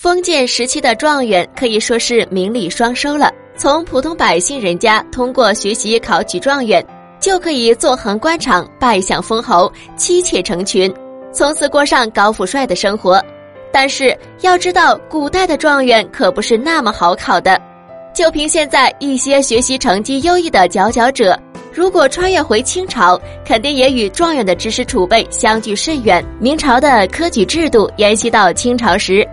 封建时期的状元可以说是名利双收了。从普通百姓人家通过学习考取状元，就可以纵横官场，拜相封侯，妻妾成群，从此过上高富帅的生活。但是要知道，古代的状元可不是那么好考的。就凭现在一些学习成绩优异的佼佼者，如果穿越回清朝，肯定也与状元的知识储备相距甚远。明朝的科举制度沿袭到清朝时。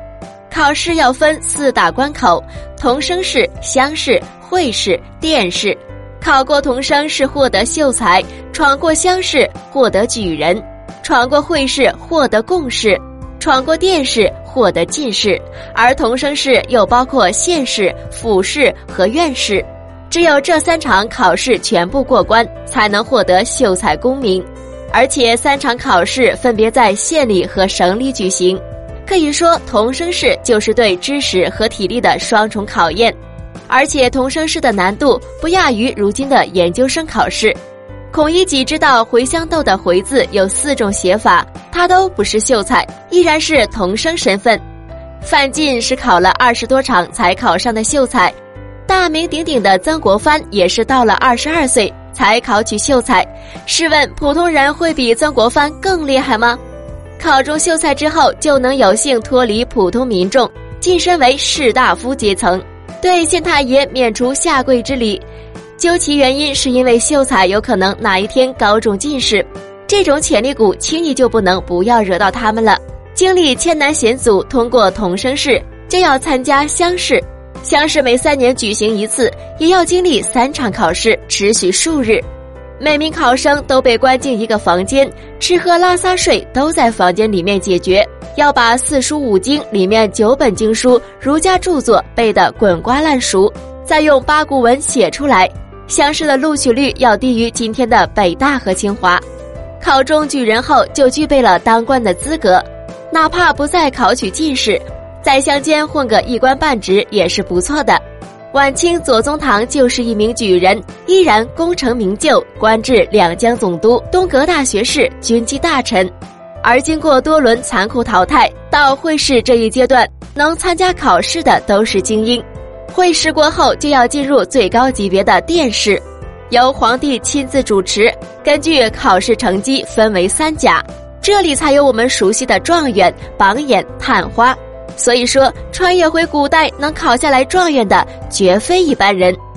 考试要分四大关口：童生试、乡试、会试、殿试。考过童生是获得秀才，闯过乡试获得举人，闯过会试获得贡士，闯过殿试获得进士。而童生试又包括县试、府试和院试。只有这三场考试全部过关，才能获得秀才功名。而且三场考试分别在县里和省里举行。可以说，童生试就是对知识和体力的双重考验，而且童生试的难度不亚于如今的研究生考试。孔乙己知道茴香豆的“茴”字有四种写法，他都不是秀才，依然是童生身份。范进是考了二十多场才考上的秀才，大名鼎鼎的曾国藩也是到了二十二岁才考取秀才。试问，普通人会比曾国藩更厉害吗？考中秀才之后，就能有幸脱离普通民众，晋升为士大夫阶层，对县太爷免除下跪之礼。究其原因，是因为秀才有可能哪一天高中进士，这种潜力股轻易就不能不要惹到他们了。经历千难险阻，通过童生试，就要参加乡试。乡试每三年举行一次，也要经历三场考试，持续数日。每名考生都被关进一个房间，吃喝拉撒睡都在房间里面解决，要把四书五经里面九本经书、儒家著作背得滚瓜烂熟，再用八股文写出来。乡试的录取率要低于今天的北大和清华。考中举人后，就具备了当官的资格，哪怕不再考取进士，在乡间混个一官半职也是不错的。晚清左宗棠就是一名举人，依然功成名就，官至两江总督、东阁大学士、军机大臣。而经过多轮残酷淘汰，到会试这一阶段，能参加考试的都是精英。会试过后，就要进入最高级别的殿试，由皇帝亲自主持，根据考试成绩分为三甲，这里才有我们熟悉的状元、榜眼、探花。所以说，穿越回古代能考下来状元的，绝非一般人。